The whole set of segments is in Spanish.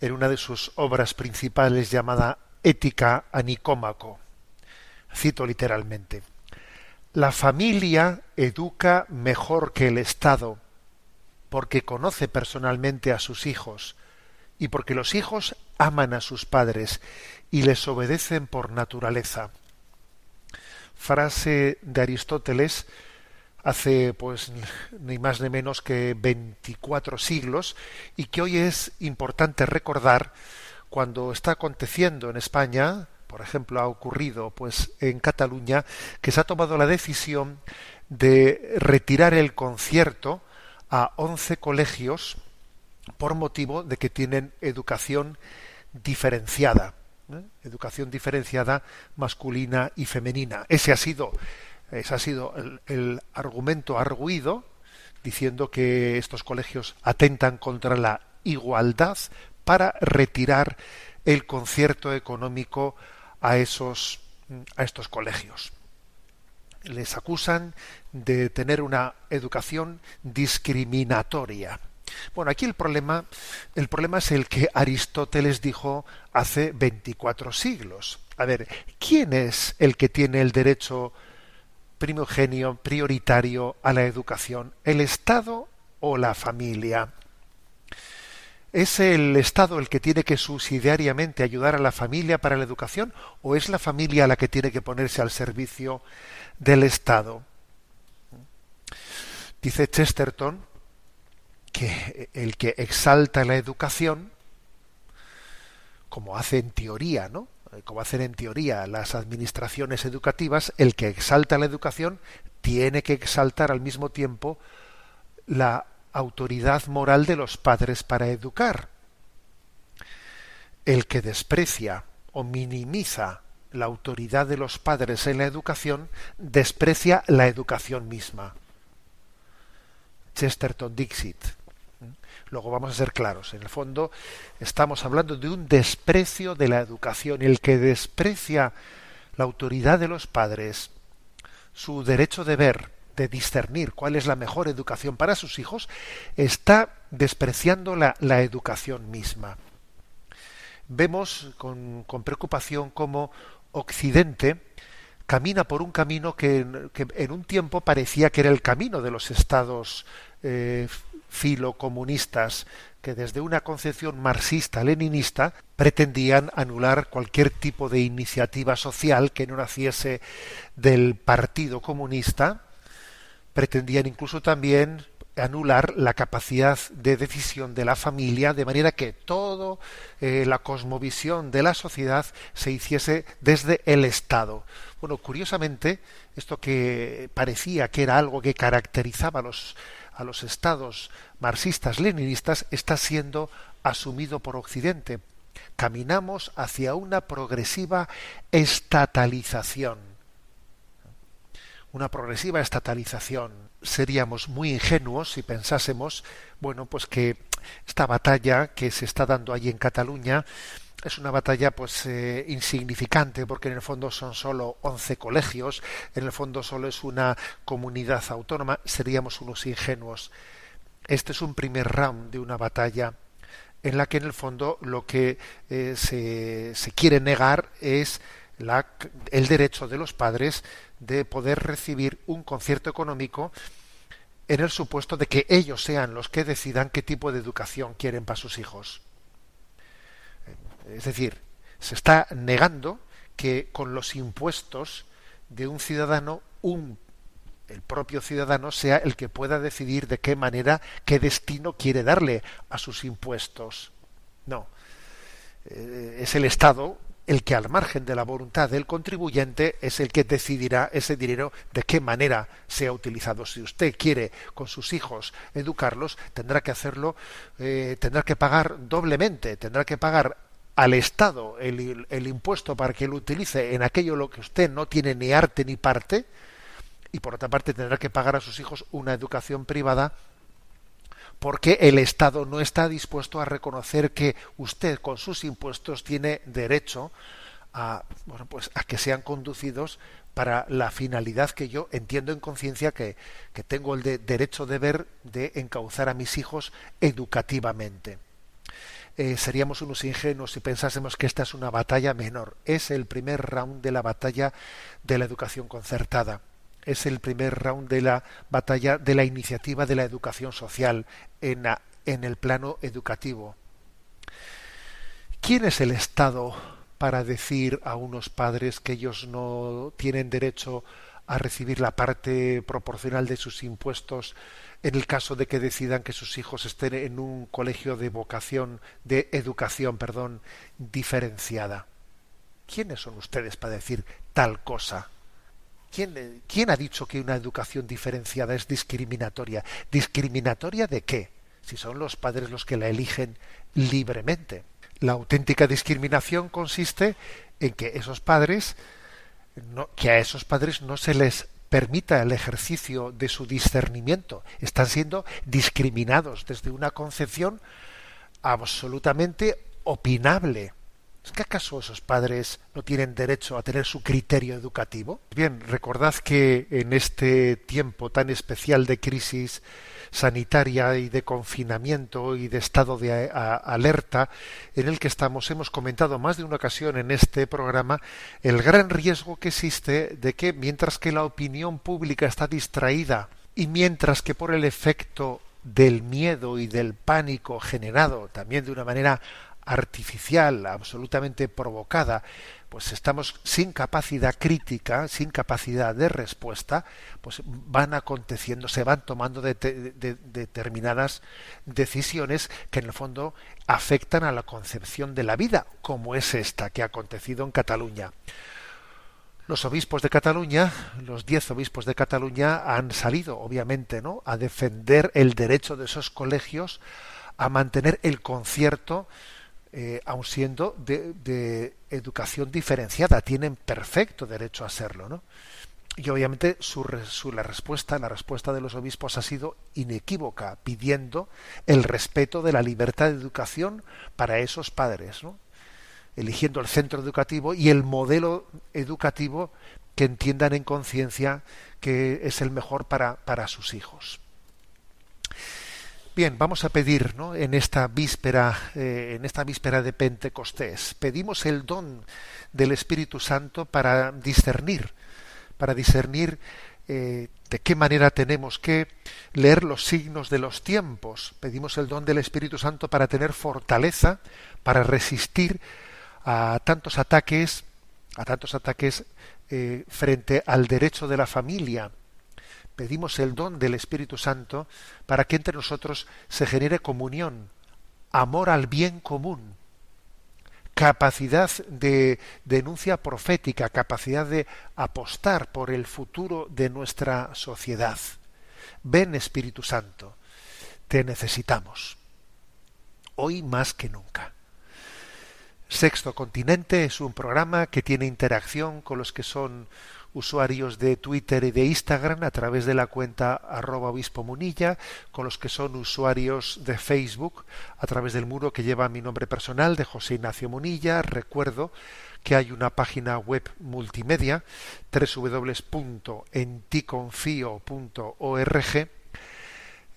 en una de sus obras principales llamada Ética a Nicómaco. Cito literalmente. La familia educa mejor que el Estado, porque conoce personalmente a sus hijos, y porque los hijos aman a sus padres y les obedecen por naturaleza. Frase de Aristóteles hace pues ni más ni menos que 24 siglos y que hoy es importante recordar cuando está aconteciendo en España, por ejemplo, ha ocurrido pues en Cataluña que se ha tomado la decisión de retirar el concierto a 11 colegios por motivo de que tienen educación diferenciada, ¿eh? educación diferenciada masculina y femenina. Ese ha sido ese ha sido el, el argumento arguido, diciendo que estos colegios atentan contra la igualdad para retirar el concierto económico a esos a estos colegios. Les acusan de tener una educación discriminatoria. Bueno, aquí el problema, el problema es el que Aristóteles dijo hace 24 siglos. A ver, ¿quién es el que tiene el derecho primogenio, prioritario a la educación? ¿El Estado o la familia? ¿Es el Estado el que tiene que subsidiariamente ayudar a la familia para la educación o es la familia la que tiene que ponerse al servicio del Estado? Dice Chesterton que el que exalta la educación, como hace en teoría, ¿no? Como hacen en teoría las administraciones educativas, el que exalta la educación tiene que exaltar al mismo tiempo la autoridad moral de los padres para educar. El que desprecia o minimiza la autoridad de los padres en la educación, desprecia la educación misma. Chesterton Dixit. Luego vamos a ser claros. En el fondo estamos hablando de un desprecio de la educación. El que desprecia la autoridad de los padres, su derecho de ver, de discernir cuál es la mejor educación para sus hijos, está despreciando la, la educación misma. Vemos con, con, preocupación cómo Occidente camina por un camino que, en un tiempo parecía que era el camino de los estados eh, filocomunistas que desde una concepción marxista-leninista pretendían anular cualquier tipo de iniciativa social que no naciese del Partido Comunista, pretendían incluso también anular la capacidad de decisión de la familia de manera que toda eh, la cosmovisión de la sociedad se hiciese desde el Estado. Bueno, curiosamente, esto que parecía que era algo que caracterizaba a los, a los estados marxistas-leninistas está siendo asumido por Occidente. Caminamos hacia una progresiva estatalización. Una progresiva estatalización. Seríamos muy ingenuos si pensásemos, bueno, pues que esta batalla que se está dando allí en Cataluña es una batalla pues eh, insignificante porque en el fondo son solo 11 colegios, en el fondo solo es una comunidad autónoma, seríamos unos ingenuos. Este es un primer round de una batalla en la que en el fondo lo que eh, se, quiere negar es el derecho de los padres de poder recibir un concierto económico en el supuesto de que ellos sean los que decidan qué tipo de educación quieren para sus hijos. Es decir, se está negando que con los impuestos de un ciudadano, un, el propio ciudadano sea el que pueda decidir de qué manera, qué destino quiere darle a sus impuestos. No. Eh, es el Estado el que al margen de la voluntad del contribuyente es el que decidirá ese dinero de qué manera sea utilizado. Si usted quiere con sus hijos educarlos, tendrá que hacerlo, eh, tendrá que pagar doblemente, tendrá que pagar al Estado el, impuesto para que lo utilice en aquello lo que usted no tiene ni arte ni parte, y por otra parte tendrá que pagar a sus hijos una educación privada porque el Estado no está dispuesto a reconocer que usted con sus impuestos tiene derecho a, bueno, pues a que sean conducidos para la finalidad que yo entiendo en conciencia que, que, tengo el de, derecho de ver de encauzar a mis hijos educativamente. Eh, seríamos unos ingenuos si pensásemos que esta es una batalla menor. Es el primer round de la batalla de la educación concertada es el primer round de la batalla de la iniciativa de la educación social en, en el plano educativo. ¿Quién es el Estado para decir a unos padres que ellos no tienen derecho a recibir la parte proporcional de sus impuestos en el caso de que decidan que sus hijos estén en un colegio de vocación, de educación, perdón, diferenciada? ¿Quiénes son ustedes para decir tal cosa? ¿Quién, ¿Quién ha dicho que una educación diferenciada es discriminatoria? ¿Discriminatoria de qué? Si son los padres los que la eligen libremente. La auténtica discriminación consiste en que esos padres, que a esos padres no se les permita el ejercicio de su discernimiento. Están siendo discriminados desde una concepción absolutamente opinable. ¿Es que acaso esos padres no tienen derecho a tener su criterio educativo? Bien, recordad que en este tiempo tan especial de crisis sanitaria y de confinamiento y de estado de alerta en el que estamos, hemos comentado más de una ocasión en este programa el gran riesgo que existe de que mientras que la opinión pública está distraída y mientras que por el efecto del miedo y del pánico generado también de una manera artificial, absolutamente provocada, pues estamos sin capacidad crítica, sin capacidad de respuesta, pues van aconteciendo, se van tomando de, determinadas decisiones que en el fondo afectan a la concepción de la vida, como es esta que ha acontecido en Cataluña. Los obispos de Cataluña, los diez obispos de Cataluña, han salido, obviamente, ¿no?, a defender el derecho de esos colegios a mantener el concierto eh, aun siendo de, educación diferenciada, tienen perfecto derecho a serlo, ¿no? Y obviamente su, la respuesta, la respuesta de los obispos ha sido inequívoca, pidiendo el respeto de la libertad de educación para esos padres, eligiendo el centro educativo y el modelo educativo que entiendan en conciencia que es el mejor para, para sus hijos. Bien, vamos a pedir ¿no? en esta víspera, eh, en esta víspera de Pentecostés, pedimos el don del Espíritu Santo para discernir, para discernir eh, de qué manera tenemos que leer los signos de los tiempos. Pedimos el don del Espíritu Santo para tener fortaleza, para resistir a tantos ataques, a tantos ataques eh, frente al derecho de la familia pedimos el don del Espíritu Santo para que entre nosotros se genere comunión, amor al bien común, capacidad de denuncia profética, capacidad de apostar por el futuro de nuestra sociedad. Ven Espíritu Santo, te necesitamos, hoy más que nunca. Sexto Continente es un programa que tiene interacción con los que son usuarios de Twitter y de Instagram a través de la cuenta arroba obispo munilla, con los que son usuarios de Facebook a través del muro que lleva mi nombre personal de José Ignacio Munilla. Recuerdo que hay una página web multimedia www.enticonfio.org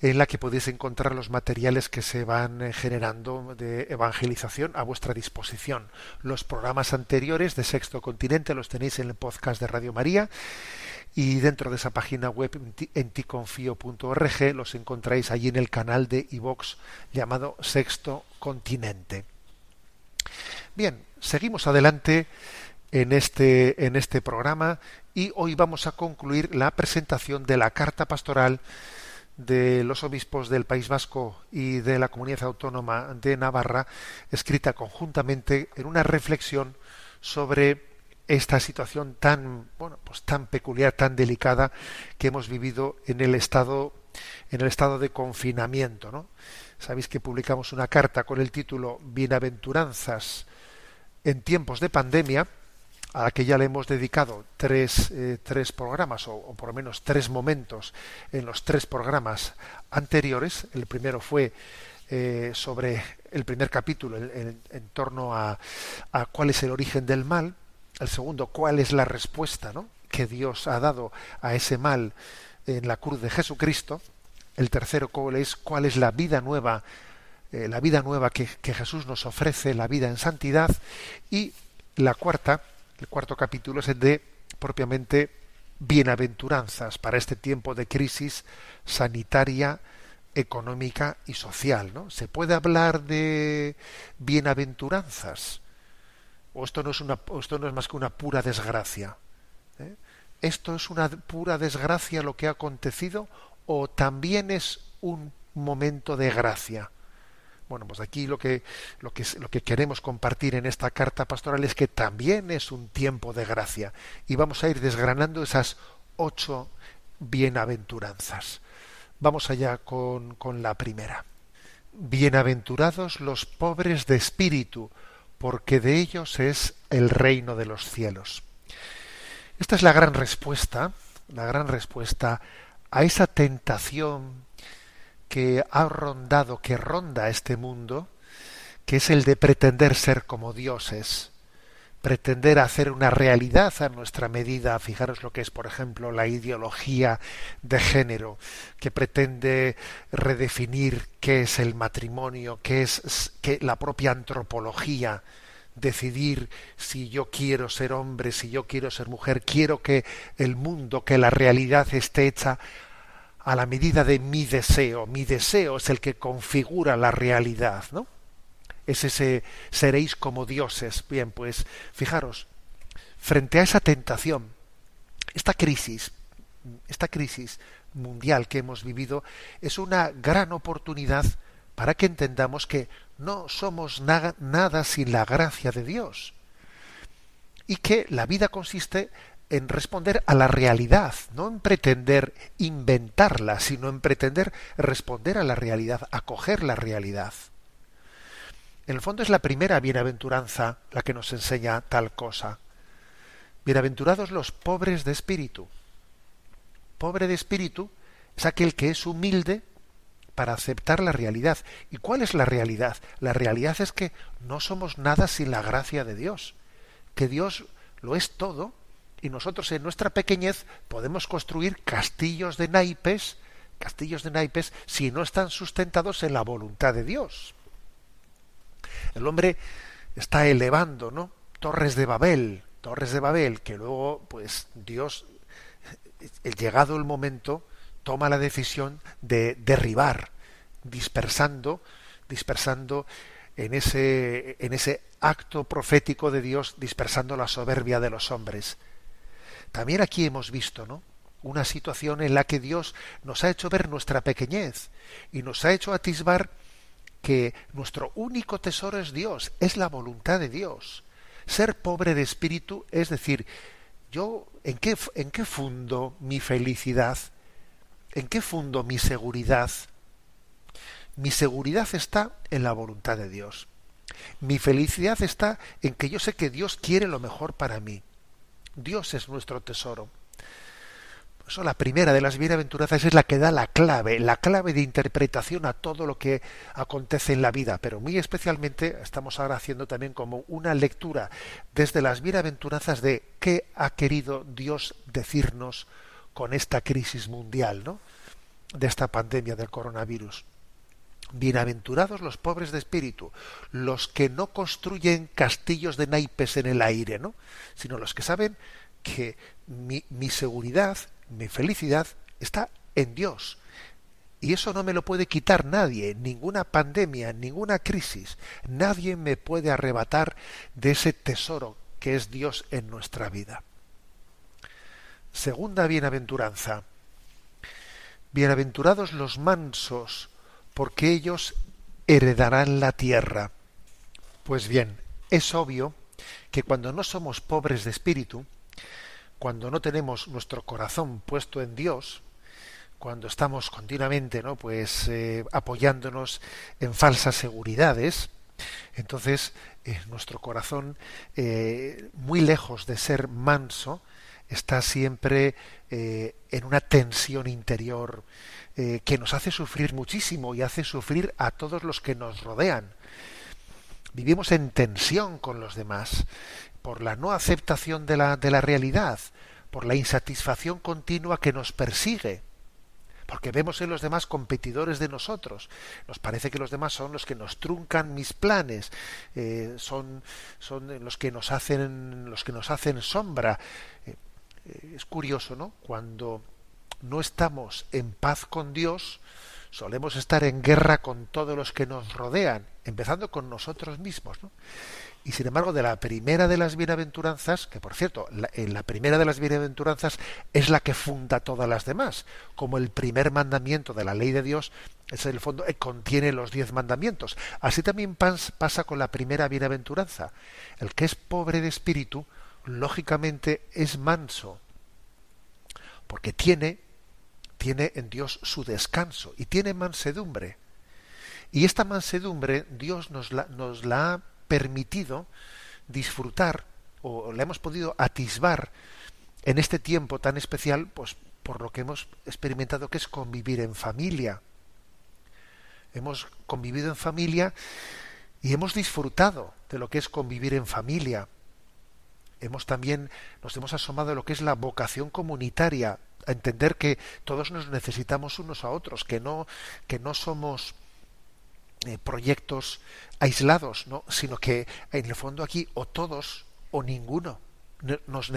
en la que podéis encontrar los materiales que se van eh, generando de evangelización a vuestra disposición. Los programas anteriores de Sexto Continente los tenéis en el podcast de Radio María y dentro de esa página web enticonfio.org los encontráis allí en el canal de iVox llamado Sexto Continente. Bien, seguimos adelante en este, en este programa y hoy vamos a concluir la presentación de la carta pastoral de los obispos del País Vasco y de la Comunidad Autónoma de Navarra, escrita conjuntamente en una reflexión sobre esta situación tan bueno pues tan peculiar tan delicada que hemos vivido en el estado en el estado de confinamiento ¿no? sabéis que publicamos una carta con el título Bienaventuranzas en tiempos de pandemia a la que ya le hemos dedicado tres, eh, tres programas, o, por lo menos tres momentos en los tres programas anteriores. El primero fue eh, sobre el primer capítulo en, torno a, cuál es el origen del mal. El segundo, cuál es la respuesta ¿no? que Dios ha dado a ese mal en la cruz de Jesucristo. El tercero, cuál es, cuál es la vida nueva, eh, la vida nueva que, que Jesús nos ofrece, la vida en santidad. Y la cuarta, el cuarto capítulo es el de propiamente bienaventuranzas para este tiempo de crisis sanitaria, económica y social. ¿no? ¿Se puede hablar de bienaventuranzas? ¿O esto no es, una, esto no es más que una pura desgracia? ¿Eh? ¿Esto es una pura desgracia lo que ha acontecido o también es un momento de gracia? Bueno, pues aquí lo que, lo que, lo que queremos compartir en esta carta pastoral es que también es un tiempo de gracia y vamos a ir desgranando esas ocho bienaventuranzas. Vamos allá con, con la primera. Bienaventurados los pobres de espíritu, porque de ellos es el reino de los cielos. Esta es la gran respuesta, la gran respuesta a esa tentación que ha rondado, que ronda este mundo, que es el de pretender ser como dioses, pretender hacer una realidad a nuestra medida. Fijaros lo que es, por ejemplo, la ideología de género, que pretende redefinir qué es el matrimonio, qué es qué, la propia antropología, decidir si yo quiero ser hombre, si yo quiero ser mujer, quiero que el mundo, que la realidad esté hecha a la medida de mi deseo. Mi deseo es el que configura la realidad, ¿no? Es ese seréis como dioses. Bien, pues fijaros, frente a esa tentación, esta crisis, esta crisis mundial que hemos vivido es una gran oportunidad para que entendamos que no somos nada, sin la gracia de Dios y que la vida consiste en responder a la realidad, no en pretender inventarla, sino en pretender responder a la realidad, acoger la realidad. En el fondo es la primera bienaventuranza la que nos enseña tal cosa. Bienaventurados los pobres de espíritu. Pobre de espíritu es aquel que es humilde para aceptar la realidad. ¿Y cuál es la realidad? La realidad es que no somos nada sin la gracia de Dios, que Dios lo es todo y nosotros en nuestra pequeñez podemos construir castillos de naipes, castillos de naipes, si no están sustentados en la voluntad de Dios. El hombre está elevando, ¿no? Torres de Babel, torres de Babel, que luego, pues, Dios, llegado el momento, toma la decisión de derribar, dispersando, dispersando en ese, en ese acto profético de Dios, dispersando la soberbia de los hombres. También aquí hemos visto, ¿no? una situación en la que Dios nos ha hecho ver nuestra pequeñez y nos ha hecho atisbar que nuestro único tesoro es Dios, es la voluntad de Dios. Ser pobre de espíritu es decir, yo en qué en qué fundo mi felicidad? ¿En qué fundo mi seguridad? Mi seguridad está en la voluntad de Dios. Mi felicidad está en que yo sé que Dios quiere lo mejor para mí. Dios es nuestro tesoro. eso la primera de las bienaventuranzas es la que da la clave, la clave de interpretación a todo lo que acontece en la vida, pero muy especialmente estamos ahora haciendo también como una lectura desde las bienaventuranzas de qué ha querido Dios decirnos con esta crisis mundial, ¿no? de esta pandemia del coronavirus. Bienaventurados los pobres de espíritu, los que no construyen castillos de naipes en el aire, ¿no? sino los que saben que mi, mi seguridad, mi felicidad está en Dios. Y eso no me lo puede quitar nadie, ninguna pandemia, ninguna crisis. Nadie me puede arrebatar de ese tesoro que es Dios en nuestra vida. Segunda bienaventuranza. Bienaventurados los mansos, porque ellos heredarán la tierra. Pues bien, es obvio que cuando no somos pobres de espíritu, cuando no tenemos nuestro corazón puesto en Dios, cuando estamos continuamente, ¿no? Pues eh, apoyándonos en falsas seguridades, entonces eh, nuestro corazón, eh, muy lejos de ser manso, está siempre en una tensión interior, eh, que nos hace sufrir muchísimo y hace sufrir a todos los que nos rodean. Vivimos en tensión con los demás por la no aceptación de la, de la realidad, por la insatisfacción continua que nos persigue, porque vemos en los demás competidores de nosotros. Nos parece que los demás son los que nos truncan mis planes, eh, son, son los que nos hacen, los que nos hacen sombra. Eh, es curioso, ¿no? Cuando no estamos en paz con Dios, solemos estar en guerra con todos los que nos rodean, empezando con nosotros mismos. Y sin embargo, de la primera de las bienaventuranzas, que por cierto, la, en la primera de las bienaventuranzas es la que funda todas las demás, como el primer mandamiento de la ley de Dios es en el fondo eh, contiene los diez mandamientos. Así también pasa con la primera bienaventuranza. El que es pobre de espíritu, lógicamente es manso, porque tiene tiene en Dios su descanso y tiene mansedumbre. Y esta mansedumbre Dios nos la, nos la ha permitido disfrutar o la hemos podido atisbar en este tiempo tan especial, pues por lo que hemos experimentado que es convivir en familia. Hemos convivido en familia y hemos disfrutado de lo que es convivir en familia. Hemos también nos hemos asomado a lo que es la vocación comunitaria a entender que todos nos necesitamos unos a otros, que no, que no somos eh, proyectos aislados, ¿no? sino que en el fondo aquí o todos o ninguno nos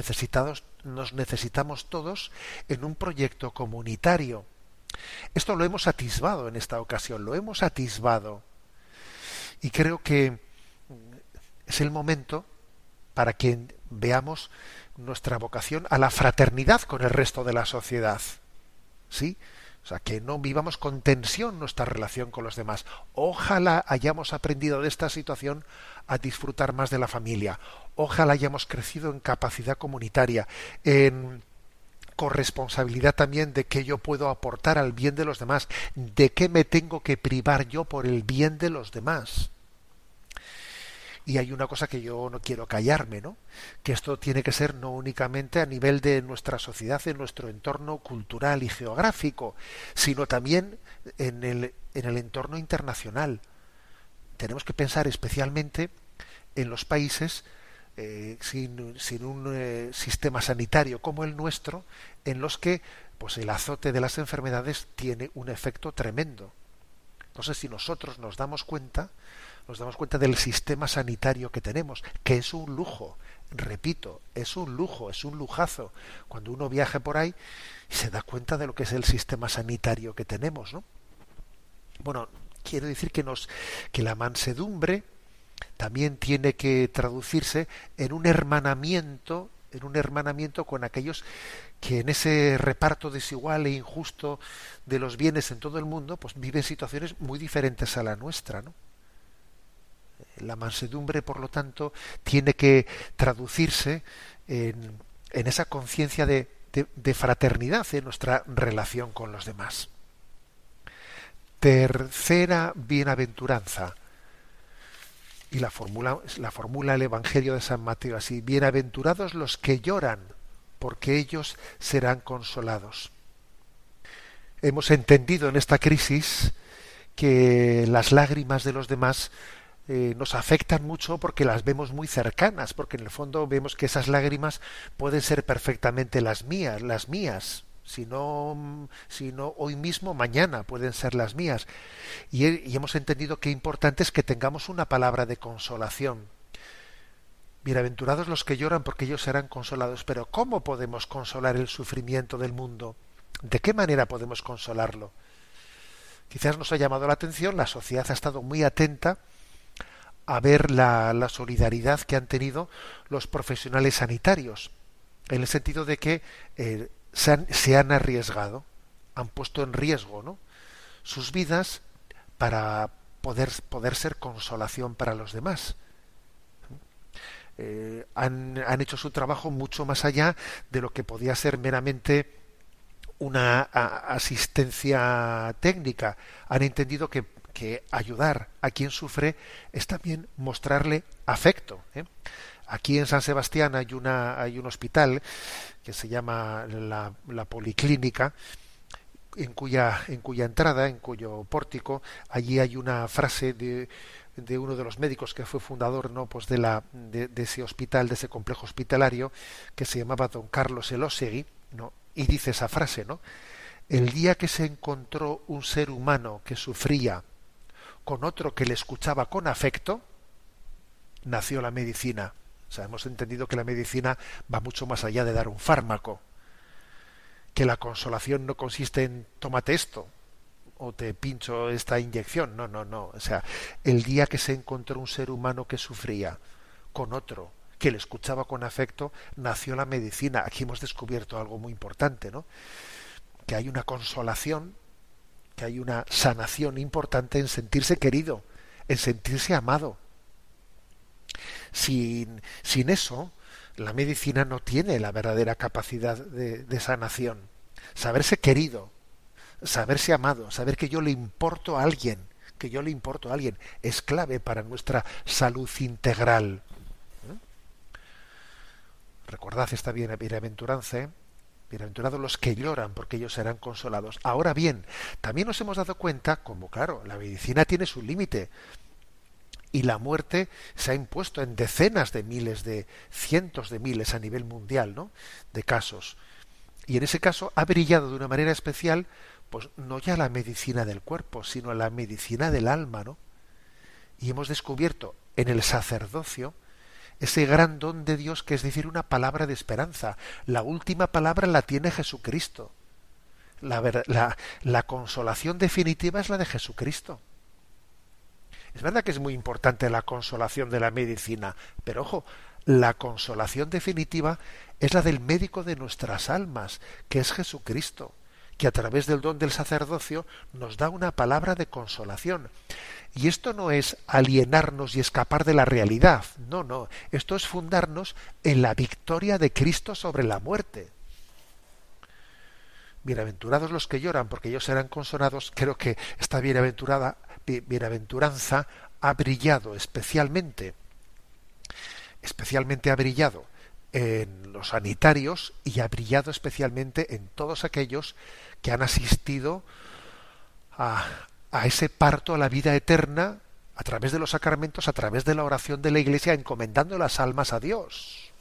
nos necesitamos todos en un proyecto comunitario. Esto lo hemos atisbado en esta ocasión, lo hemos atisbado. Y creo que es el momento para que veamos nuestra vocación a la fraternidad con el resto de la sociedad. ¿Sí? O sea, que no vivamos con tensión nuestra relación con los demás. Ojalá hayamos aprendido de esta situación a disfrutar más de la familia. Ojalá hayamos crecido en capacidad comunitaria, en corresponsabilidad también de qué yo puedo aportar al bien de los demás, de qué me tengo que privar yo por el bien de los demás. Y hay una cosa que yo no quiero callarme, ¿no? Que esto tiene que ser no únicamente a nivel de nuestra sociedad, en nuestro entorno cultural y geográfico, sino también en el, en el entorno internacional. Tenemos que pensar especialmente en los países eh, sin, sin, un eh, sistema sanitario como el nuestro, en los que pues el azote de las enfermedades tiene un efecto tremendo. Entonces, si nosotros nos damos cuenta, nos damos cuenta del sistema sanitario que tenemos, que es un lujo, repito, es un lujo, es un lujazo. Cuando uno viaja por ahí se da cuenta de lo que es el sistema sanitario que tenemos, ¿no? Bueno, quiero decir que nos que la mansedumbre también tiene que traducirse en un hermanamiento en un hermanamiento con aquellos que en ese reparto desigual e injusto de los bienes en todo el mundo, pues viven situaciones muy diferentes a la nuestra, ¿no? La mansedumbre, por lo tanto, tiene que traducirse en, en esa conciencia de, de fraternidad en nuestra relación con los demás. Tercera bienaventuranza. Y la formula, la formula el Evangelio de San Mateo así, bienaventurados los que lloran, porque ellos serán consolados. Hemos entendido en esta crisis que las lágrimas de los demás eh, nos afectan mucho porque las vemos muy cercanas, porque en el fondo vemos que esas lágrimas pueden ser perfectamente las mías, las mías. Si no, no hoy mismo, mañana pueden ser las mías. Y, y hemos entendido que importante es que tengamos una palabra de consolación. Bienaventurados los que lloran porque ellos serán consolados. Pero ¿cómo podemos consolar el sufrimiento del mundo? ¿De qué manera podemos consolarlo? Quizás nos ha llamado la atención, la sociedad ha estado muy atenta a ver la, solidaridad que han tenido los profesionales sanitarios, en el sentido de que eh, se, han, se, han, arriesgado, han puesto en riesgo ¿no? sus vidas para poder, poder ser consolación para los demás. Eh, han, han, hecho su trabajo mucho más allá de lo que podía ser meramente una asistencia técnica. Han entendido que que ayudar a quien sufre es también mostrarle afecto. ¿eh? Aquí en San Sebastián hay, una, hay un hospital que se llama la, Policlínica, en cuya, en cuya entrada, en cuyo pórtico, allí hay una frase de, de uno de los médicos que fue fundador no pues de la de, ese hospital de ese complejo hospitalario que se llamaba don Carlos Elosegui no y dice esa frase no el día que se encontró un ser humano que sufría con otro que le escuchaba con afecto, nació la medicina. O sea, hemos entendido que la medicina va mucho más allá de dar un fármaco, que la consolación no consiste en tómate esto o te pincho esta inyección. No, no, no. O sea, el día que se encontró un ser humano que sufría con otro que le escuchaba con afecto, nació la medicina. Aquí hemos descubierto algo muy importante, ¿no? Que hay una consolación que hay una sanación importante en sentirse querido, en sentirse amado. Sin, sin eso, la medicina no tiene la verdadera capacidad de, sanación. Saberse querido, saberse amado, saber que yo le importo a alguien, que yo le importo a alguien, es clave para nuestra salud integral. ¿Eh? Recordad esta bienaventuranza, ¿eh? Bienaventurados los que lloran, porque ellos serán consolados. Ahora bien, también nos hemos dado cuenta, como claro, la medicina tiene su límite, y la muerte se ha impuesto en decenas de miles de cientos de miles a nivel mundial, ¿no? de casos. Y en ese caso ha brillado de una manera especial pues no ya la medicina del cuerpo, sino la medicina del alma, ¿no? Y hemos descubierto en el sacerdocio ese gran don de Dios que es decir una palabra de esperanza. La última palabra la tiene Jesucristo. La, la, la consolación definitiva es la de Jesucristo. Es verdad que es muy importante la consolación de la medicina, pero ojo, la consolación definitiva es la del médico de nuestras almas, que es Jesucristo, que a través del don del sacerdocio nos da una palabra de consolación. Y esto no es alienarnos y escapar de la realidad, no, no, esto es fundarnos en la victoria de Cristo sobre la muerte. Bienaventurados los que lloran, porque ellos serán consolados. Creo que esta bienaventurada, bienaventuranza ha brillado especialmente, especialmente ha brillado en los sanitarios y ha brillado especialmente en todos aquellos que han asistido a, a ese parto a la vida eterna a través de los sacramentos, a través de la oración de la Iglesia, encomendando las almas a Dios.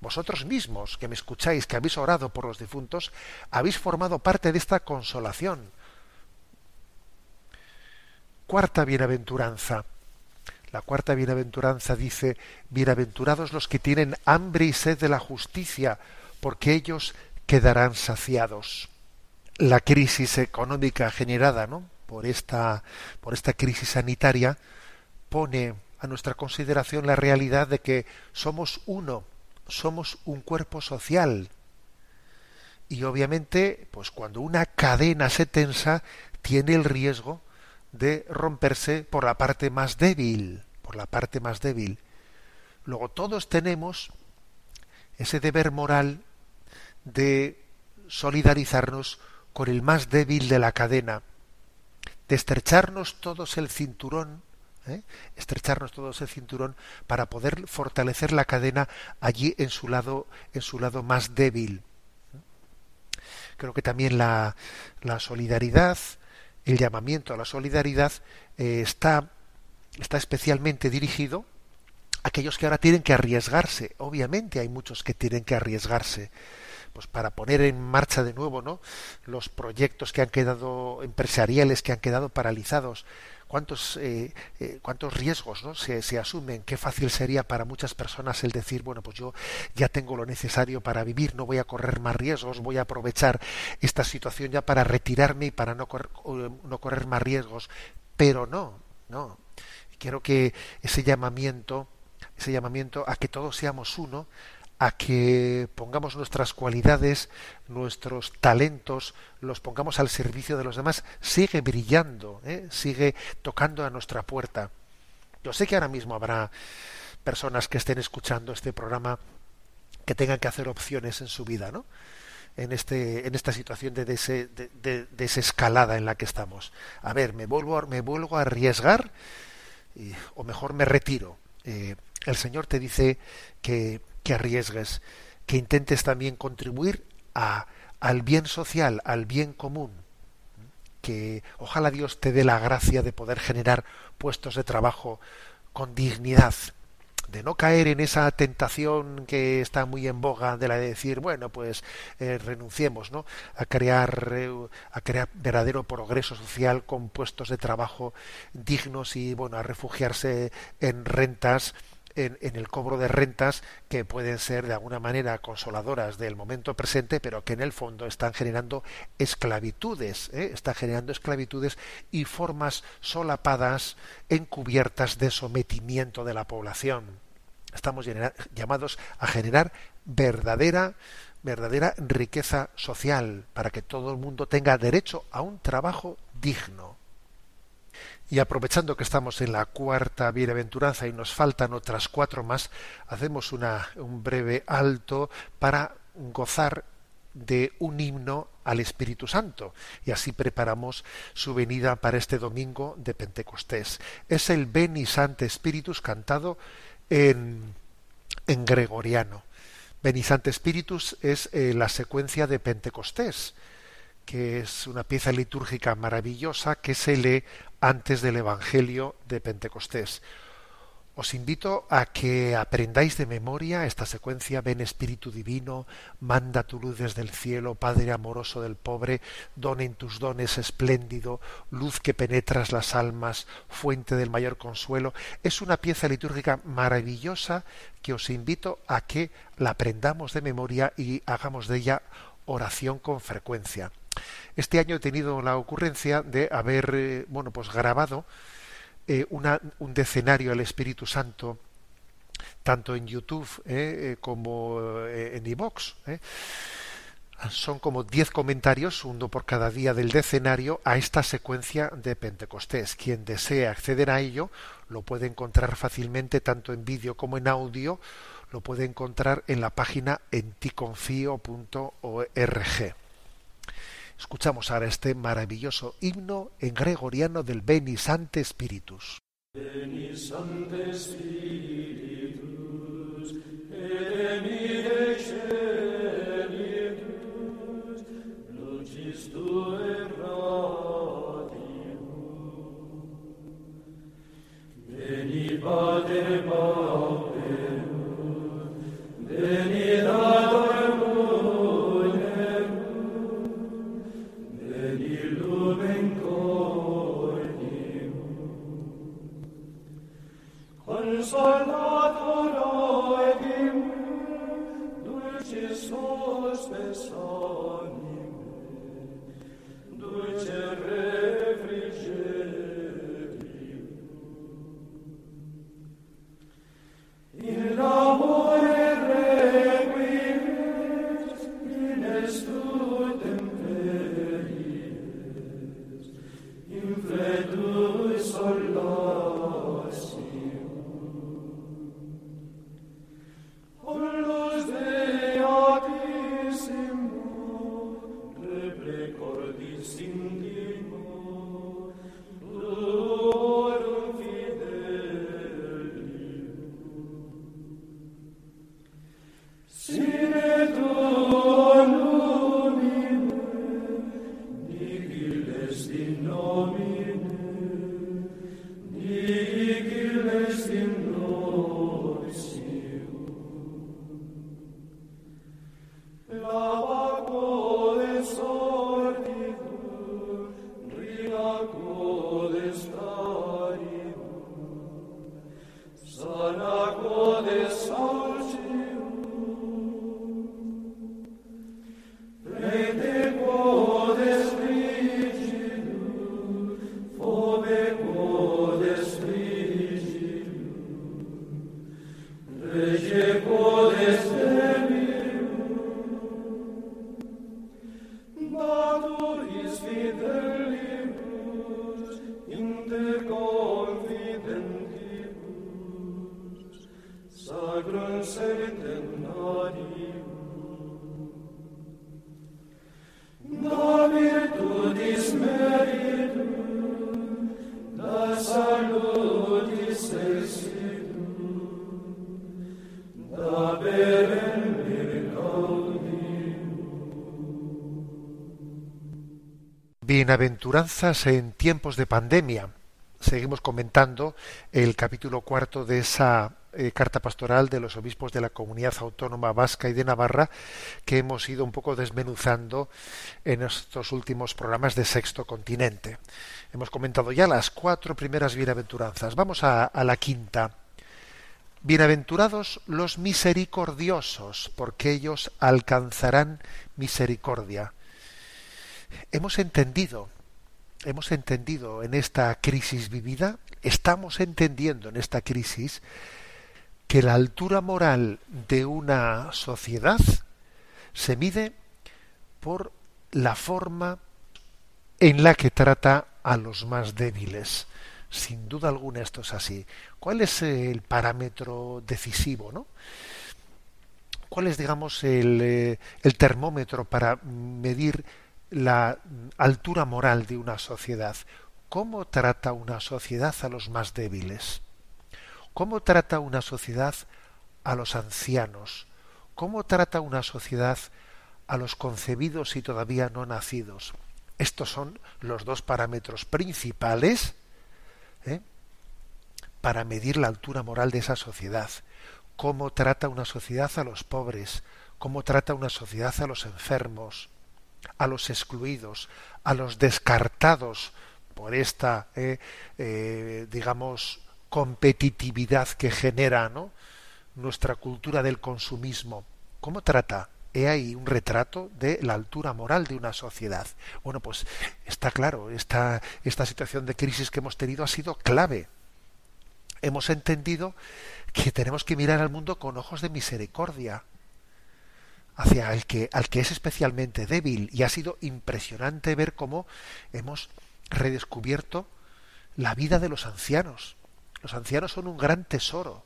Vosotros mismos, que me escucháis, que habéis orado por los difuntos, habéis formado parte de esta consolación. Cuarta bienaventuranza. La cuarta bienaventuranza dice, bienaventurados los que tienen hambre y sed de la justicia, porque ellos quedarán saciados la crisis económica generada ¿no? por, esta, por esta crisis sanitaria pone a nuestra consideración la realidad de que somos uno, somos un cuerpo social. Y obviamente, pues cuando una cadena se tensa, tiene el riesgo de romperse por la parte más débil, por la parte más débil. Luego todos tenemos ese deber moral de solidarizarnos con el más débil de la cadena, de estrecharnos todos el cinturón, ¿eh? estrecharnos todos el cinturón para poder fortalecer la cadena allí en su lado, en su lado más débil. Creo que también la, la solidaridad, el llamamiento a la solidaridad eh, está, está especialmente dirigido a aquellos que ahora tienen que arriesgarse. Obviamente hay muchos que tienen que arriesgarse pues para poner en marcha de nuevo ¿no? los proyectos que han quedado empresariales que han quedado paralizados cuántos eh, eh, cuántos riesgos ¿no? se, se, asumen qué fácil sería para muchas personas el decir bueno pues yo ya tengo lo necesario para vivir no voy a correr más riesgos voy a aprovechar esta situación ya para retirarme y para no correr, no correr más riesgos pero no no quiero que ese llamamiento ese llamamiento a que todos seamos uno a que pongamos nuestras cualidades, nuestros talentos, los pongamos al servicio de los demás, sigue brillando, ¿eh? sigue tocando a nuestra puerta. Yo sé que ahora mismo habrá personas que estén escuchando este programa que tengan que hacer opciones en su vida, ¿no? En, este, en esta situación de, desescalada en la que estamos. A ver, me vuelvo, me vuelvo a arriesgar o mejor me retiro. Eh, el Señor te dice que que arriesgues, que intentes también contribuir a, al bien social, al bien común, que ojalá Dios te dé la gracia de poder generar puestos de trabajo con dignidad, de no caer en esa tentación que está muy en boga de la de decir bueno pues eh, renunciemos no a crear eh, a crear verdadero progreso social con puestos de trabajo dignos y bueno a refugiarse en rentas en, el cobro de rentas que pueden ser de alguna manera consoladoras del momento presente, pero que en el fondo están generando esclavitudes, ¿eh? están generando esclavitudes y formas solapadas, encubiertas de sometimiento de la población. Estamos llamados a generar verdadera verdadera riqueza social para que todo el mundo tenga derecho a un trabajo digno. Y aprovechando que estamos en la cuarta bienaventuranza y nos faltan otras cuatro más, hacemos un breve alto para gozar de un himno al Espíritu Santo y así preparamos su venida para este domingo de Pentecostés. Es el Beni Sante Spiritus cantado en, en gregoriano. Beni Sante Spiritus es eh, la secuencia de Pentecostés que es una pieza litúrgica maravillosa que se lee antes del Evangelio de Pentecostés. Os invito a que aprendáis de memoria esta secuencia, ven Espíritu Divino, manda tu luz desde el cielo, Padre amoroso del pobre, don en tus dones espléndido, luz que penetras las almas, fuente del mayor consuelo. Es una pieza litúrgica maravillosa que os invito a que la aprendamos de memoria y hagamos de ella oración con frecuencia. Este año he tenido la ocurrencia de haber, eh, bueno, pues grabado eh, un decenario al Espíritu Santo, tanto en YouTube eh, como en iVox. Son como diez comentarios, uno por cada día del decenario, a esta secuencia de Pentecostés. Quien desee acceder a ello lo puede encontrar fácilmente tanto en vídeo como en audio, lo puede encontrar en la página enticonfio.org. Escuchamos ahora este maravilloso himno en gregoriano del Beni Sante Spiritus. Beni Sante Spiritus, Beni Pater dulce anime, dulce re, Bienaventuranzas en tiempos de pandemia. Seguimos comentando el capítulo cuarto de esa eh, carta pastoral de los obispos de la comunidad autónoma vasca y de Navarra que hemos ido un poco desmenuzando en estos últimos programas de Sexto Continente. Hemos comentado ya las cuatro primeras bienaventuranzas. Vamos a, a la quinta. Bienaventurados los misericordiosos, porque ellos alcanzarán misericordia hemos entendido, hemos entendido en esta crisis vivida, estamos entendiendo en esta crisis que la altura moral de una sociedad se mide por la forma en la que trata a los más débiles. Sin duda alguna esto es así. ¿Cuál es el parámetro decisivo, no? ¿Cuál es, digamos, el, eh, el termómetro para medir la altura moral de una sociedad. ¿Cómo trata una sociedad a los más débiles? ¿Cómo trata una sociedad a los ancianos? ¿Cómo trata una sociedad a los concebidos y todavía no nacidos? Estos son los dos parámetros principales ¿eh? para medir la altura moral de esa sociedad. ¿Cómo trata una sociedad a los pobres? ¿Cómo trata una sociedad a los enfermos? A los excluidos, a los descartados por esta, eh, eh, digamos, competitividad que genera ¿no? nuestra cultura del consumismo. ¿Cómo trata? He ahí un retrato de la altura moral de una sociedad. Bueno, pues está claro, esta, esta situación de crisis que hemos tenido ha sido clave. Hemos entendido que tenemos que mirar al mundo con ojos de misericordia, hacia el que, al que es especialmente débil y ha sido impresionante ver cómo hemos redescubierto la vida de los ancianos. Los ancianos son un gran tesoro,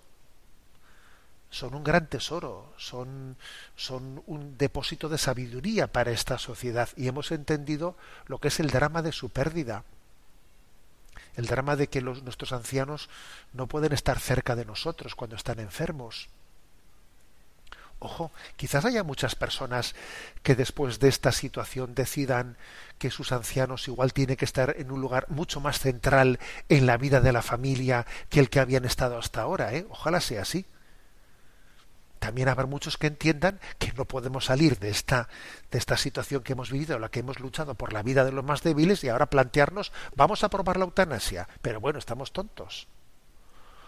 son un gran tesoro, son, son un depósito de sabiduría para esta sociedad. Y hemos entendido lo que es el drama de su pérdida, el drama de que los, nuestros ancianos no pueden estar cerca de nosotros cuando están enfermos Ojo, quizás haya muchas personas que después de esta situación decidan que sus ancianos igual tienen que estar en un lugar mucho más central en la vida de la familia que el que habían estado hasta ahora, ¿eh? Ojalá sea así. También habrá muchos que entiendan que no podemos salir de esta, de esta situación que hemos vivido, la que hemos luchado por la vida de los más débiles y ahora plantearnos, vamos a probar la eutanasia. Pero bueno, estamos tontos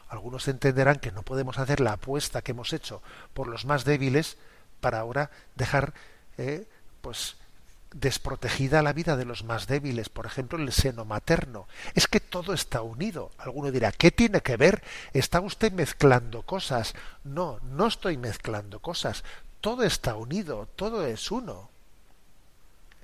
algunos entenderán que no podemos hacer la apuesta que hemos hecho por los más débiles para ahora dejar eh, pues desprotegida la vida de los más débiles, por ejemplo, el seno materno. Es que todo está unido. Alguno dirá, ¿qué tiene que ver? ¿Está usted mezclando cosas? No, no estoy mezclando cosas. Todo está unido, todo es uno.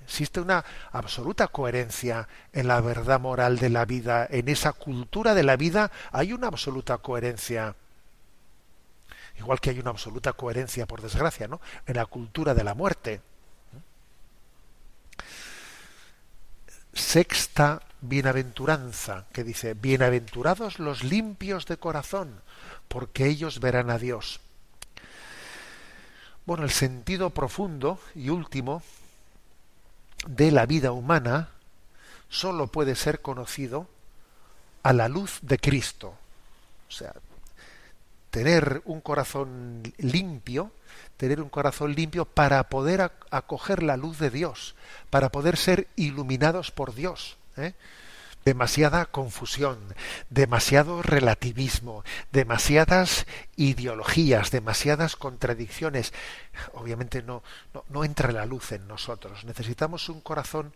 Existe una absoluta coherencia en la verdad moral de la vida, en esa cultura de la vida hay una absoluta coherencia. Igual que hay una absoluta coherencia, por desgracia, ¿no? en la cultura de la muerte. Sexta bienaventuranza, que dice, bienaventurados los limpios de corazón, porque ellos verán a Dios. Bueno, el sentido profundo y último de la vida humana solo puede ser conocido a la luz de Cristo. O sea, tener un corazón limpio, tener un corazón limpio para poder acoger la luz de Dios, para poder ser iluminados por Dios. ¿eh? Demasiada confusión, demasiado relativismo, demasiadas ideologías, demasiadas contradicciones. Obviamente no, no, entra la luz en nosotros. Necesitamos un corazón,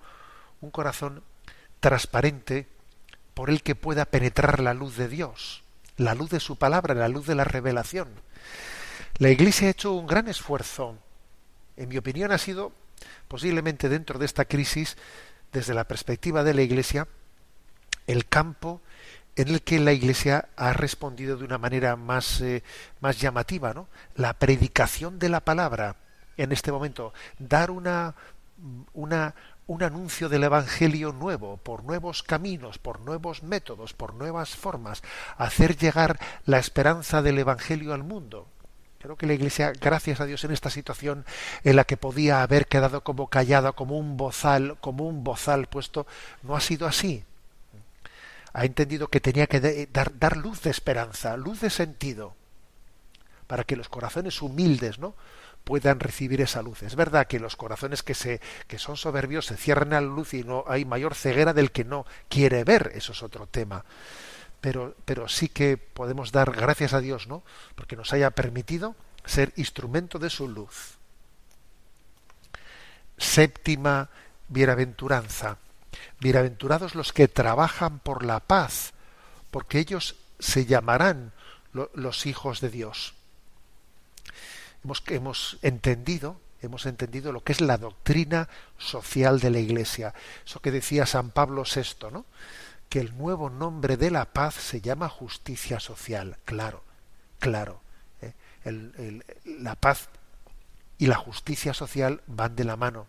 un corazón transparente por el que pueda penetrar la luz de Dios, la luz de su palabra, la luz de la revelación. La Iglesia ha hecho un gran esfuerzo. En mi opinión ha sido posiblemente dentro de esta crisis, desde la perspectiva de la Iglesia, el campo en el que la Iglesia ha respondido de una manera más, eh, más llamativa, ¿no? La predicación de la palabra en este momento, dar una, una, un anuncio del Evangelio nuevo, por nuevos caminos, por nuevos métodos, por nuevas formas, hacer llegar la esperanza del Evangelio al mundo. Creo que la Iglesia, gracias a Dios, en esta situación en la que podía haber quedado como callada, como un bozal, como un bozal puesto, no ha sido así ha entendido que tenía que dar, dar luz de esperanza, luz de sentido, para que los corazones humildes, ¿no? puedan recibir esa luz. Es verdad que los corazones que se que son soberbios se cierran a la luz y no hay mayor ceguera del que no quiere ver, eso es otro tema. Pero pero sí que podemos dar gracias a Dios, ¿no? Porque nos haya permitido ser instrumento de su luz. Séptima bienaventuranza. Bienaventurados los que trabajan por la paz, porque ellos se llamarán los hijos de Dios. Hemos, hemos entendido, hemos entendido lo que es la doctrina social de la Iglesia. Eso que decía San Pablo VI, ¿no? Que el nuevo nombre de la paz se llama justicia social. Claro, claro. ¿eh? la paz y la justicia social van de la mano.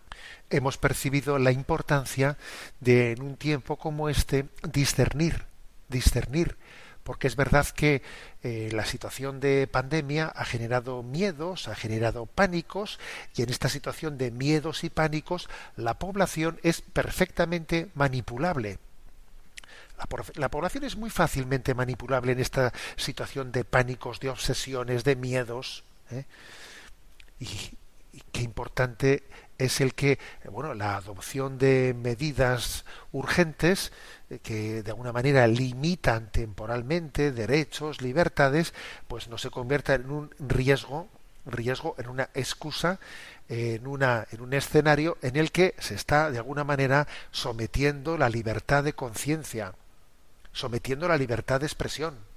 Hemos percibido la importancia de, en un tiempo como este, discernir, discernir, porque es verdad que eh, la situación de pandemia ha generado miedos, ha generado pánicos, y en esta situación de miedos y pánicos la población es perfectamente manipulable. La, población es muy fácilmente manipulable en esta situación de pánicos, de obsesiones, de miedos. ¿eh? Y, qué importante es el que, bueno, la adopción de medidas urgentes eh, que de alguna manera limitan temporalmente derechos, libertades, pues no se convierta en un riesgo, riesgo, en una excusa, en una, en un escenario en el que se está de alguna manera sometiendo la libertad de conciencia, sometiendo la libertad de expresión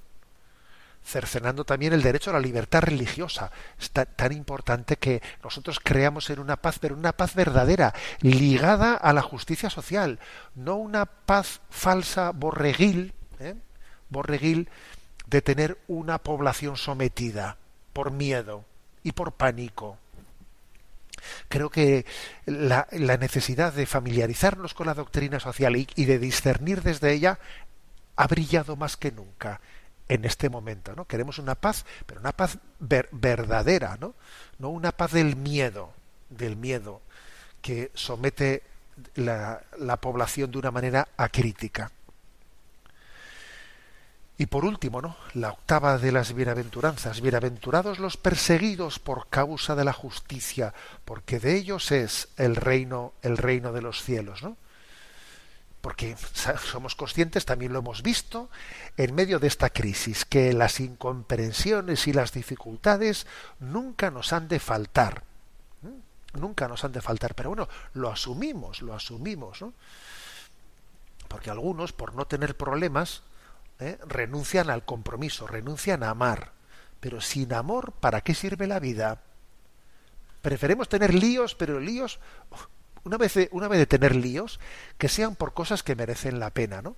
cercenando también el derecho a la libertad religiosa. Es tan, importante que nosotros creamos en una paz, pero una paz verdadera, ligada a la justicia social, no una paz falsa, borreguil, ¿eh? borreguil de tener una población sometida por miedo y por pánico. Creo que la, necesidad de familiarizarnos con la doctrina social y de discernir desde ella ha brillado más que nunca en este momento, ¿no? Queremos una paz, pero una paz verdadera, ¿no? No una paz del miedo, del miedo que somete la, la población de una manera acrítica. Y por último, ¿no? La octava de las bienaventuranzas, bienaventurados los perseguidos por causa de la justicia, porque de ellos es el reino, el reino de los cielos, ¿no? Porque somos conscientes, también lo hemos visto, en medio de esta crisis, que las incomprensiones y las dificultades nunca nos han de faltar. Nunca nos han de faltar, pero bueno, lo asumimos, lo asumimos, ¿no? Porque algunos, por no tener problemas, ¿eh? renuncian al compromiso, renuncian a amar. Pero sin amor, ¿para qué sirve la vida? Preferemos tener líos, pero líos una vez, de, una vez de tener líos, que sean por cosas que merecen la pena, ¿no?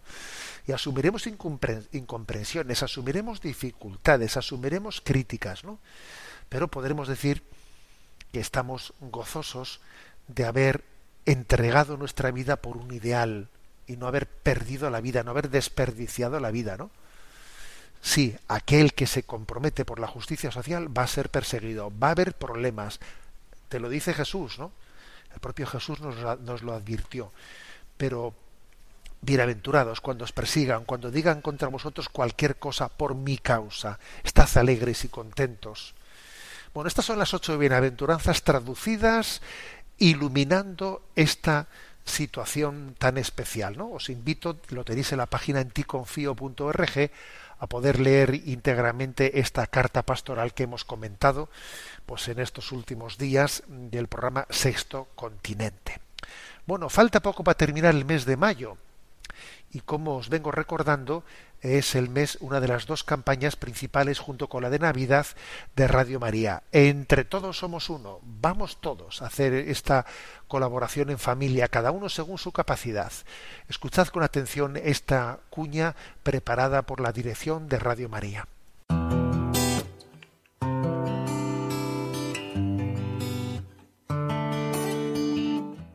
Y asumiremos incomprensiones, asumiremos dificultades, asumiremos críticas, ¿no? Pero podremos decir que estamos gozosos de haber entregado nuestra vida por un ideal y no haber perdido la vida, no haber desperdiciado la vida, ¿no? Sí, aquel que se compromete por la justicia social va a ser perseguido, va a haber problemas. Te lo dice Jesús, ¿no? El propio Jesús nos, nos lo advirtió. Pero bienaventurados cuando os persigan, cuando digan contra vosotros cualquier cosa por mi causa. Estad alegres y contentos. Bueno, estas son las ocho bienaventuranzas traducidas, iluminando esta situación tan especial. ¿no? Os invito, lo tenéis en la página enticonfío.org, a poder leer íntegramente esta carta pastoral que hemos comentado pues en estos últimos días del programa Sexto Continente. Bueno, falta poco para terminar el mes de mayo y como os vengo recordando, es el mes, una de las dos campañas principales junto con la de Navidad de Radio María. Entre todos somos uno. Vamos todos a hacer esta colaboración en familia, cada uno según su capacidad. Escuchad con atención esta cuña preparada por la dirección de Radio María.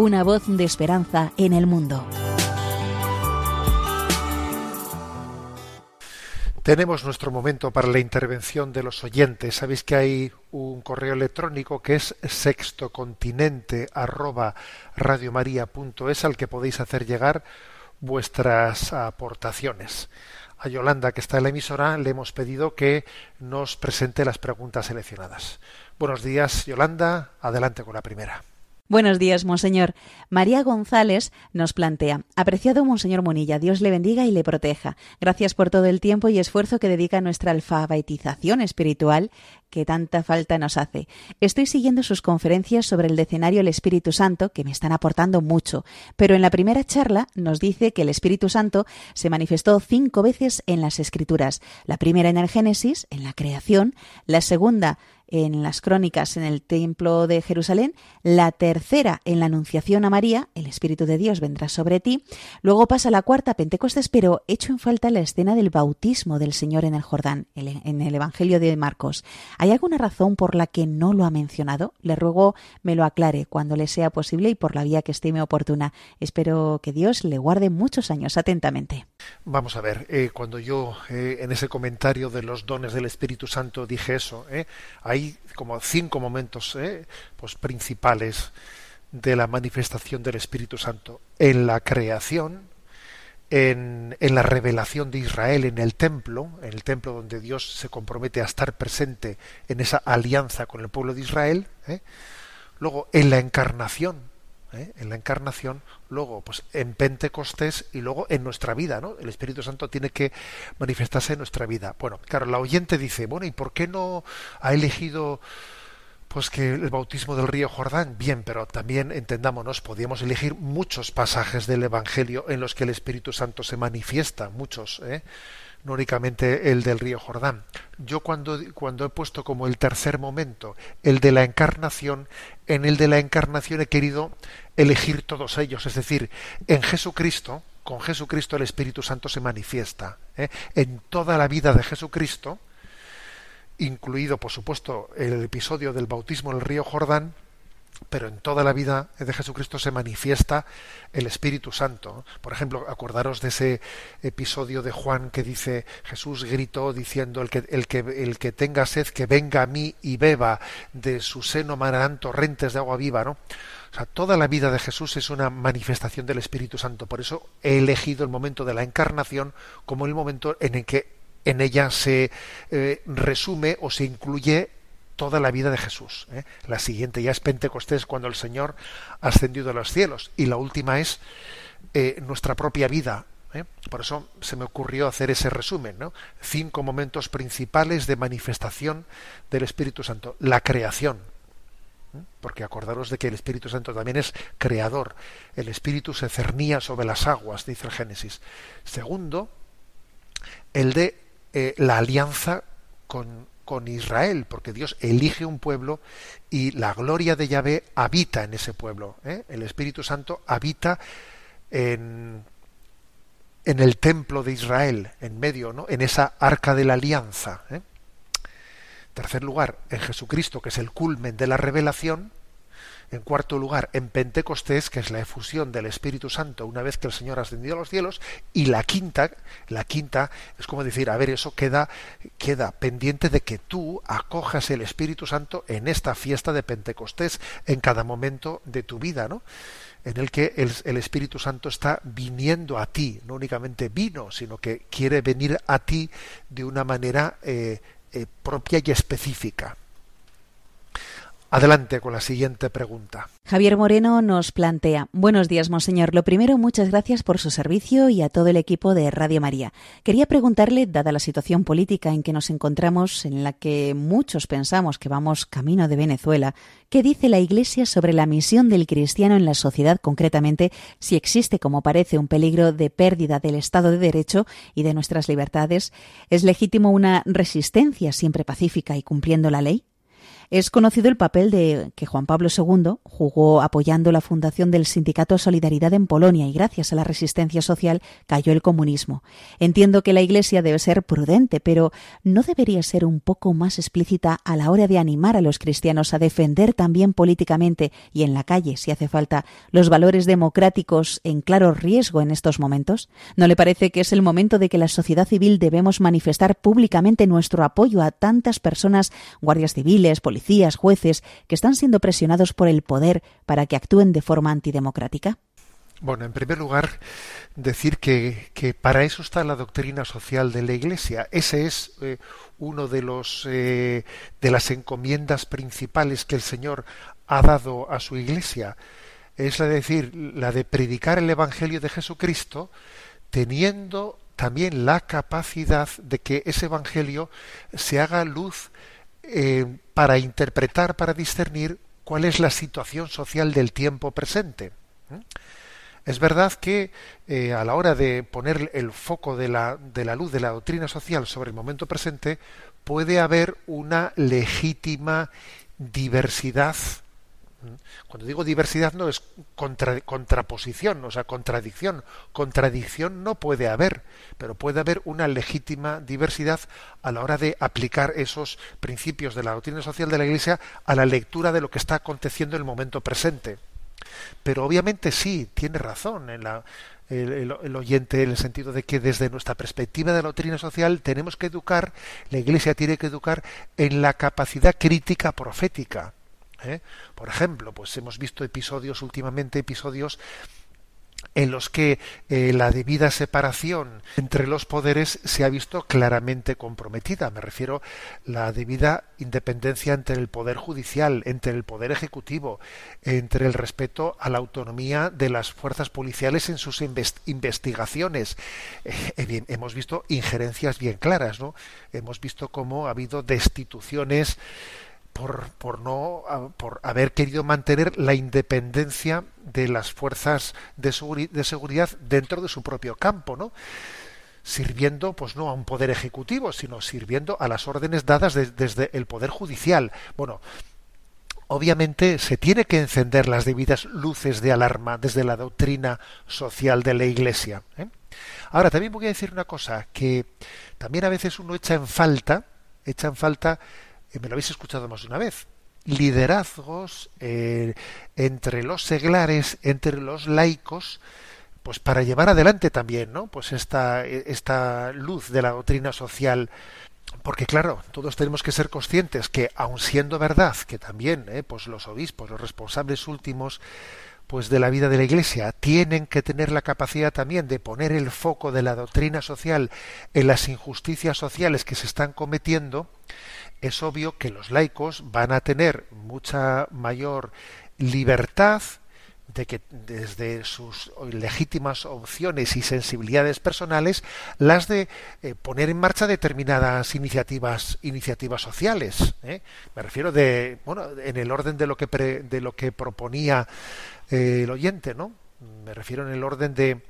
una voz de esperanza en el mundo. Tenemos nuestro momento para la intervención de los oyentes. Sabéis que hay un correo electrónico que es sextocontinente arroba al que podéis hacer llegar vuestras aportaciones. A Yolanda, que está en la emisora, le hemos pedido que nos presente las preguntas seleccionadas. Buenos días, Yolanda. Adelante con la primera. Buenos días, Monseñor. María González nos plantea, apreciado Monseñor Monilla, Dios le bendiga y le proteja. Gracias por todo el tiempo y esfuerzo que dedica a nuestra alfabetización espiritual que tanta falta nos hace. Estoy siguiendo sus conferencias sobre el decenario El Espíritu Santo, que me están aportando mucho, pero en la primera charla nos dice que el Espíritu Santo se manifestó cinco veces en las Escrituras. La primera en el Génesis, en la creación, la segunda en las crónicas en el Templo de Jerusalén, la tercera en la Anunciación a María, el Espíritu de Dios vendrá sobre ti, luego pasa la cuarta Pentecostés, pero hecho en falta la escena del bautismo del Señor en el Jordán, en el Evangelio de Marcos. ¿Hay alguna razón por la que no lo ha mencionado? Le ruego me lo aclare cuando le sea posible y por la vía que estime oportuna. Espero que Dios le guarde muchos años atentamente. Vamos a ver, eh, cuando yo eh, en ese comentario de los dones del Espíritu Santo dije eso, eh, hay como cinco momentos pues principales de la manifestación del Espíritu Santo en la creación, en, en, la revelación de Israel en el templo, en el templo donde Dios se compromete a estar presente en esa alianza con el pueblo de Israel, luego en la encarnación, ¿eh? en la encarnación, luego pues en Pentecostés y luego en nuestra vida, ¿no? El Espíritu Santo tiene que manifestarse en nuestra vida. Bueno, claro, la oyente dice, bueno, ¿y por qué no ha elegido pues que el bautismo del río Jordán, bien, pero también entendámonos, podíamos elegir muchos pasajes del Evangelio en los que el Espíritu Santo se manifiesta, muchos, ¿eh? No únicamente el del río Jordán. Yo cuando, cuando he puesto como el tercer momento el de la encarnación, en el de la encarnación he querido elegir todos ellos, es decir, en Jesucristo, con Jesucristo el Espíritu Santo se manifiesta. ¿eh? En toda la vida de Jesucristo, incluido por supuesto el episodio del bautismo en el río Jordán, pero en toda la vida de Jesucristo se manifiesta el Espíritu Santo. Por ejemplo, acordaros de ese episodio de Juan que dice Jesús gritó diciendo el que, el que, el que tenga sed que venga a mí y beba de su seno manarán torrentes de agua viva, ¿no? O sea, toda la vida de Jesús es una manifestación del Espíritu Santo. Por eso he elegido el momento de la encarnación como el momento en el que en ella se eh, resume o se incluye toda la vida de Jesús. ¿eh? La siguiente ya es Pentecostés cuando el Señor ha ascendido a los cielos y la última es eh, nuestra propia vida. ¿eh? Por eso se me ocurrió hacer ese resumen. ¿no? Cinco momentos principales de manifestación del Espíritu Santo. La creación. Porque acordaros de que el Espíritu Santo también es creador. El Espíritu se cernía sobre las aguas, dice el Génesis. Segundo, el de la alianza con, con Israel, porque Dios elige un pueblo y la gloria de Yahvé habita en ese pueblo. ¿eh? El Espíritu Santo habita en, en el templo de Israel, en medio, ¿no? en esa arca de la alianza. ¿eh? Tercer lugar, en Jesucristo, que es el culmen de la revelación, en cuarto lugar, en Pentecostés, que es la efusión del Espíritu Santo una vez que el Señor ha ascendido a los cielos. Y la quinta, la quinta es como decir, a ver, eso queda, queda pendiente de que tú acojas el Espíritu Santo en esta fiesta de Pentecostés, en cada momento de tu vida, ¿no? en el que el, Espíritu Santo está viniendo a ti, no únicamente vino, sino que quiere venir a ti de una manera eh, eh, propia y específica. Adelante con la siguiente pregunta. Javier Moreno nos plantea, buenos días, Monseñor. Lo primero, muchas gracias por su servicio y a todo el equipo de Radio María. Quería preguntarle, dada la situación política en que nos encontramos, en la que muchos pensamos que vamos camino de Venezuela, ¿qué dice la Iglesia sobre la misión del cristiano en la sociedad, concretamente si existe, como parece, un peligro de pérdida del Estado de Derecho y de nuestras libertades? ¿Es legítimo una resistencia siempre pacífica y cumpliendo la ley? Es conocido el papel de que Juan Pablo II jugó apoyando la fundación del Sindicato Solidaridad en Polonia y gracias a la resistencia social cayó el comunismo. Entiendo que la Iglesia debe ser prudente, pero ¿no debería ser un poco más explícita a la hora de animar a los cristianos a defender también políticamente y en la calle, si hace falta, los valores democráticos en claro riesgo en estos momentos? ¿No le parece que es el momento de que la sociedad civil debemos manifestar públicamente nuestro apoyo a tantas personas, guardias civiles, policías, policías, jueces, que están siendo presionados por el poder para que actúen de forma antidemocrática? Bueno, en primer lugar, decir que, que, para eso está la doctrina social de la Iglesia. Ese es eh, uno de los eh, de las encomiendas principales que el Señor ha dado a su Iglesia. Es la de decir, la de predicar el Evangelio de Jesucristo, teniendo también la capacidad de que ese Evangelio se haga luz eh, para interpretar, para discernir cuál es la situación social del tiempo presente. Es verdad que eh, a la hora de poner el foco de la, de la luz de la doctrina social sobre el momento presente, puede haber una legítima diversidad cuando digo diversidad no es contraposición, o sea, contradicción. Contradicción no puede haber, pero puede haber una legítima diversidad a la hora de aplicar esos principios de la doctrina social de la Iglesia a la lectura de lo que está aconteciendo en el momento presente. Pero obviamente sí, tiene razón. En la, el, oyente en el sentido de que desde nuestra perspectiva de la doctrina social tenemos que educar, la Iglesia tiene que educar en la capacidad crítica profética. ¿Eh? Por ejemplo, pues hemos visto episodios últimamente, episodios en los que eh, la debida separación entre los poderes se ha visto claramente comprometida. Me refiero a la debida independencia entre el poder judicial, entre el poder ejecutivo, entre el respeto a la autonomía de las fuerzas policiales en sus investigaciones. Eh, hemos visto injerencias bien claras, ¿no? Hemos visto cómo ha habido destituciones por, no por haber querido mantener la independencia de las fuerzas de, de seguridad dentro de su propio campo, ¿no? sirviendo pues no a un poder ejecutivo, sino sirviendo a las órdenes dadas desde el poder judicial. Bueno, obviamente se tiene que encender las debidas luces de alarma desde la doctrina social de la Iglesia. ¿eh? Ahora también voy a decir una cosa que también a veces uno echa en falta, echa en falta me lo habéis escuchado más de una vez, liderazgos eh, entre los seglares, entre los laicos, pues para llevar adelante también, ¿no? Pues esta, esta luz de la doctrina social porque claro, todos tenemos que ser conscientes que aun siendo verdad que también eh, pues los obispos, los responsables últimos pues de la vida de la Iglesia tienen que tener la capacidad también de poner el foco de la doctrina social en las injusticias sociales que se están cometiendo, es obvio que los laicos van a tener mucha mayor libertad de que desde sus legítimas opciones y sensibilidades personales las de eh, poner en marcha determinadas iniciativas iniciativas sociales ¿eh? me refiero de bueno en el orden de lo que de lo que proponía eh, el oyente no me refiero en el orden de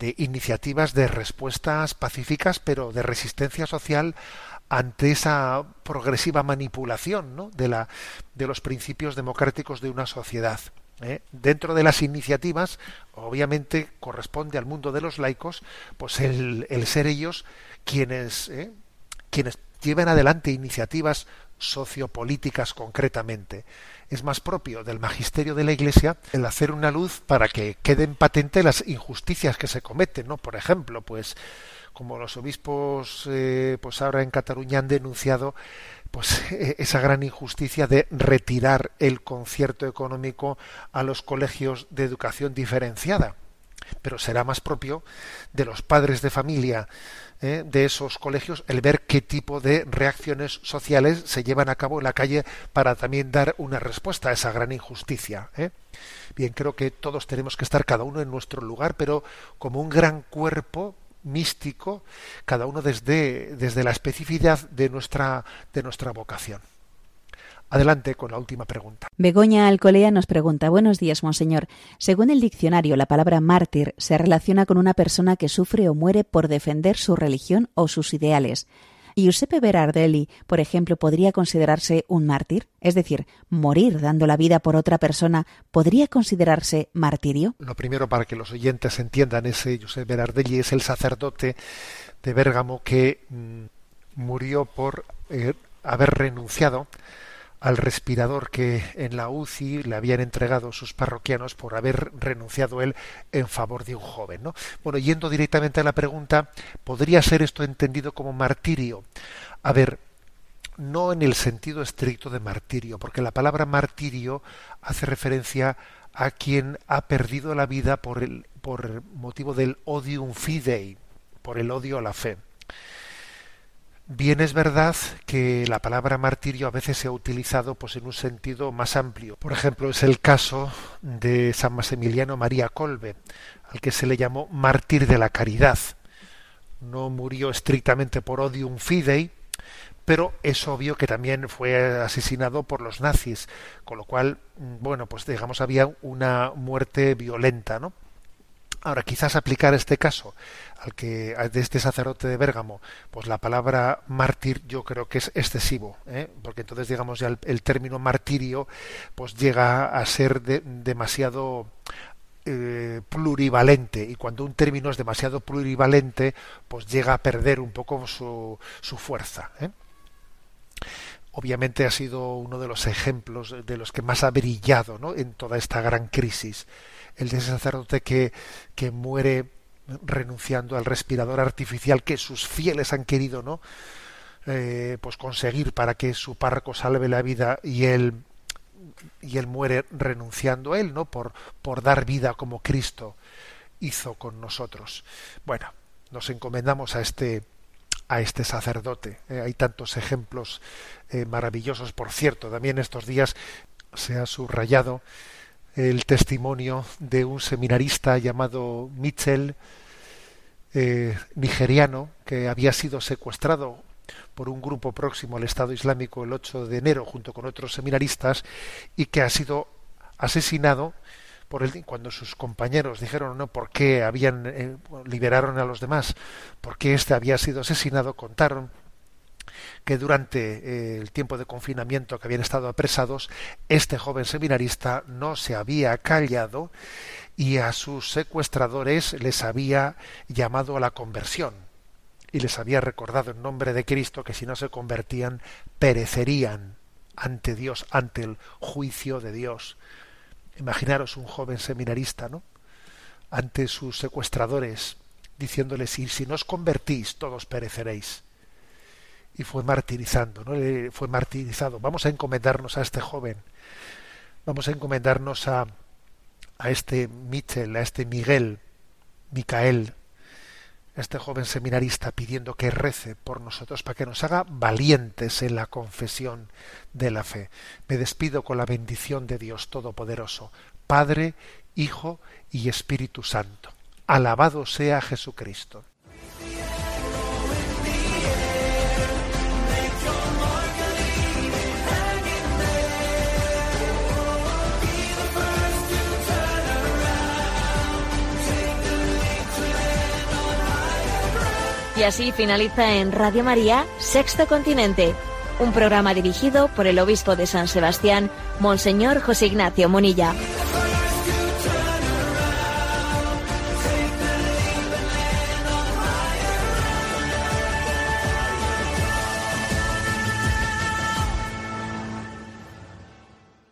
de iniciativas de respuestas pacíficas pero de resistencia social ante esa progresiva manipulación ¿no? de, la, de los principios democráticos de una sociedad. ¿eh? Dentro de las iniciativas, obviamente corresponde al mundo de los laicos, pues el, el ser ellos quienes, ¿eh? quienes lleven adelante iniciativas sociopolíticas concretamente. Es más propio del magisterio de la Iglesia el hacer una luz para que queden patentes las injusticias que se cometen, ¿no? Por ejemplo, pues como los obispos eh, pues ahora en Cataluña han denunciado pues esa gran injusticia de retirar el concierto económico a los colegios de educación diferenciada pero será más propio de los padres de familia eh, de esos colegios el ver qué tipo de reacciones sociales se llevan a cabo en la calle para también dar una respuesta a esa gran injusticia. ¿eh? Bien, creo que todos tenemos que estar cada uno en nuestro lugar, pero como un gran cuerpo místico, cada uno desde, desde la especificidad de nuestra, de nuestra vocación. Adelante con la última pregunta. Begoña Alcolea nos pregunta, buenos días, monseñor. Según el diccionario, la palabra mártir se relaciona con una persona que sufre o muere por defender su religión o sus ideales. Giuseppe Berardelli, por ejemplo, podría considerarse un mártir, es decir, morir dando la vida por otra persona, ¿podría considerarse martirio? Lo primero para que los oyentes entiendan ese Giuseppe Berardelli es el sacerdote de Bérgamo que mm, murió por eh, haber renunciado al respirador que en la UCI le habían entregado sus parroquianos por haber renunciado él en favor de un joven. ¿no? Bueno, yendo directamente a la pregunta, ¿podría ser esto entendido como martirio? A ver, no en el sentido estricto de martirio, porque la palabra martirio hace referencia a quien ha perdido la vida por el por motivo del odium fidei, por el odio a la fe. Bien es verdad que la palabra martirio a veces se ha utilizado pues en un sentido más amplio. Por ejemplo, es el caso de San Maximiliano María Colbe, al que se le llamó mártir de la caridad. No murió estrictamente por odium fidei, pero es obvio que también fue asesinado por los nazis, con lo cual, bueno, pues digamos había una muerte violenta, ¿no? Ahora, quizás aplicar este caso al que de este sacerdote de Bérgamo, pues la palabra mártir yo creo que es excesivo, ¿eh? porque entonces digamos ya el, término martirio pues llega a ser demasiado eh, plurivalente y cuando un término es demasiado plurivalente pues llega a perder un poco su, su fuerza. ¿eh? obviamente ha sido uno de los ejemplos de los que más ha brillado ¿no? en toda esta gran crisis. El de ese sacerdote que, que muere renunciando al respirador artificial que sus fieles han querido no eh, pues conseguir para que su párroco salve la vida y él y él muere renunciando a él no por por dar vida como Cristo hizo con nosotros. Bueno nos encomendamos a este a este sacerdote eh, hay tantos ejemplos eh, maravillosos. Por cierto también estos días se ha subrayado el testimonio de un seminarista llamado Mitchell eh, nigeriano que había sido secuestrado por un grupo próximo al Estado Islámico el 8 de enero junto con otros seminaristas y que ha sido asesinado por el, cuando sus compañeros dijeron no por qué habían eh, liberaron a los demás por qué este había sido asesinado contaron que durante eh, el tiempo de confinamiento que habían estado apresados, este joven seminarista no se había callado y a sus secuestradores les había llamado a la conversión y les había recordado en nombre de Cristo que si no se convertían perecerían ante Dios, ante el juicio de Dios. Imaginaros un joven seminarista, ¿no? Ante sus secuestradores, diciéndoles, si no os convertís, todos pereceréis y fue martirizando, ¿no? fue martirizado. Vamos a encomendarnos a este joven, vamos a encomendarnos a, a este Mitchell, a este Miguel, Micael, a este joven seminarista pidiendo que rece por nosotros para que nos haga valientes en la confesión de la fe. Me despido con la bendición de Dios Todopoderoso, Padre, Hijo y Espíritu Santo. Alabado sea Jesucristo. Y así finaliza en Radio María, Sexto Continente, un programa dirigido por el obispo de San Sebastián, Monseñor José Ignacio Monilla.